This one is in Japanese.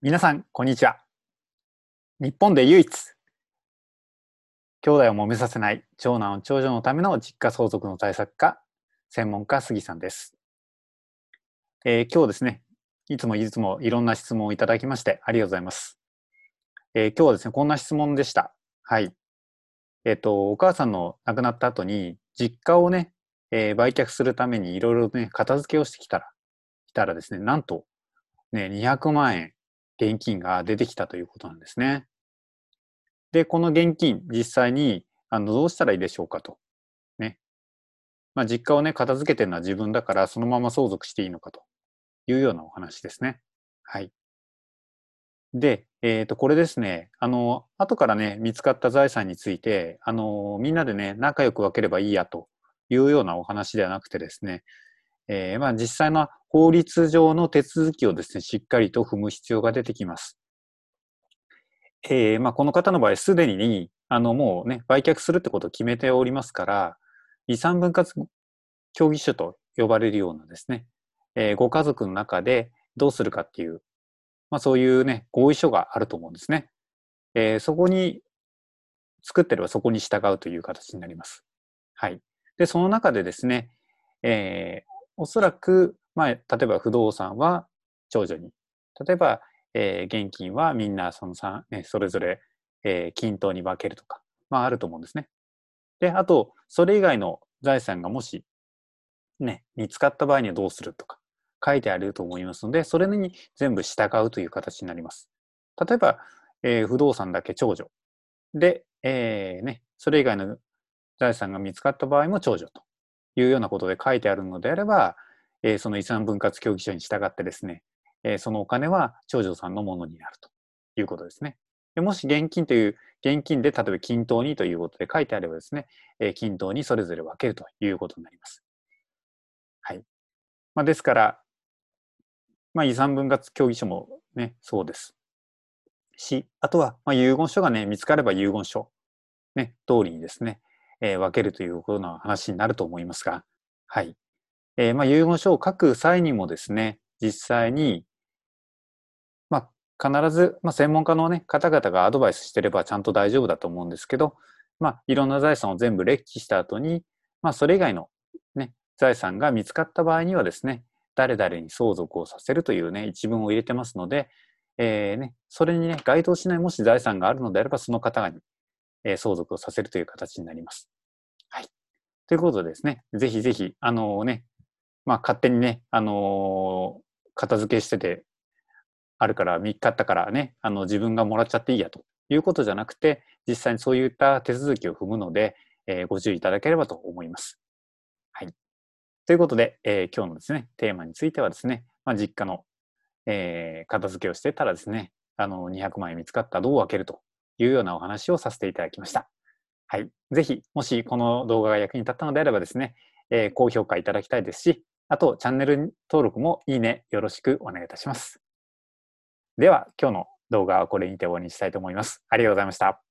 皆さん、こんにちは。日本で唯一、兄弟を揉めさせない長男、長女のための実家相続の対策課、専門家、杉さんです。えー、今日ですね、いつもいつもいろんな質問をいただきましてありがとうございます。えー、今日はですね、こんな質問でした。はい。えっ、ー、と、お母さんの亡くなった後に、実家をね、え売却するためにいろいろね、片付けをしてきたら、来たらですね、なんと、ね、200万円現金が出てきたということなんですね。で、この現金、実際にあのどうしたらいいでしょうかと。ね。まあ、実家をね、片付けてるのは自分だから、そのまま相続していいのかというようなお話ですね。はい。で、えっ、ー、と、これですね、あの、後からね、見つかった財産について、あの、みんなでね、仲良く分ければいいやというようなお話ではなくてですね、えー、まあ実際の法律上の手続きをですね、しっかりと踏む必要が出てきます。えー、まあこの方の場合、すでに、あの、もうね、売却するってことを決めておりますから、遺産分割協議書と呼ばれるようなですね、えー、ご家族の中でどうするかっていう、まあそういうね、合意書があると思うんですね。えー、そこに作ってればそこに従うという形になります。はい。で、その中でですね、えー、おそらく、まあ、例えば不動産は長女に、例えば、えー、現金はみんなそのさ、ね、それぞれ、えー、均等に分けるとか、まああると思うんですね。で、あと、それ以外の財産がもし、ね、見つかった場合にはどうするとか書いてあると思いますので、それに全部従うという形になります。例えば、えー、不動産だけ長女。で、えー、ね、それ以外の財産が見つかった場合も長女と。いうようなことで書いてあるのであれば、えー、その遺産分割協議書に従ってですね、えー、そのお金は長女さんのものになるということですね。でもし現金という、現金で例えば均等にということで書いてあればですね、えー、均等にそれぞれ分けるということになります。はい。まあ、ですから、まあ、遺産分割協議書もね、そうです。し、あとは、まあ、遺言書がね、見つかれば遺言書、ね、通りにですね、えー、分けるということの話になると思いますが、はい。えー、まあ、遺言書を書く際にもですね、実際に、まあ、必ず、まあ、専門家のね、方々がアドバイスしてればちゃんと大丈夫だと思うんですけど、まあ、いろんな財産を全部列記した後に、まあ、それ以外のね、財産が見つかった場合にはですね、誰々に相続をさせるというね、一文を入れてますので、えーね、それにね、該当しないもし財産があるのであれば、その方にえ相続をさせるという形になります。はい。ということでですね、ぜひぜひ、あのー、ね、まあ、勝手にね、あのー、片付けしてて、あるから3日あったからね、あの自分がもらっちゃっていいやということじゃなくて、実際にそういった手続きを踏むので、えー、ご注意いただければと思います。はい。ということで、えー、今日のですね、テーマについてはですね、まあ、実家の、えー、片付けをしてたらですね、あの200万円見つかったらどう分けるというようなお話をさせていただきました。はい。ぜひ、もしこの動画が役に立ったのであればですね、えー、高評価いただきたいですし、あと、チャンネル登録もいいね、よろしくお願いいたします。では、今日の動画はこれにて終わりにしたいと思います。ありがとうございました。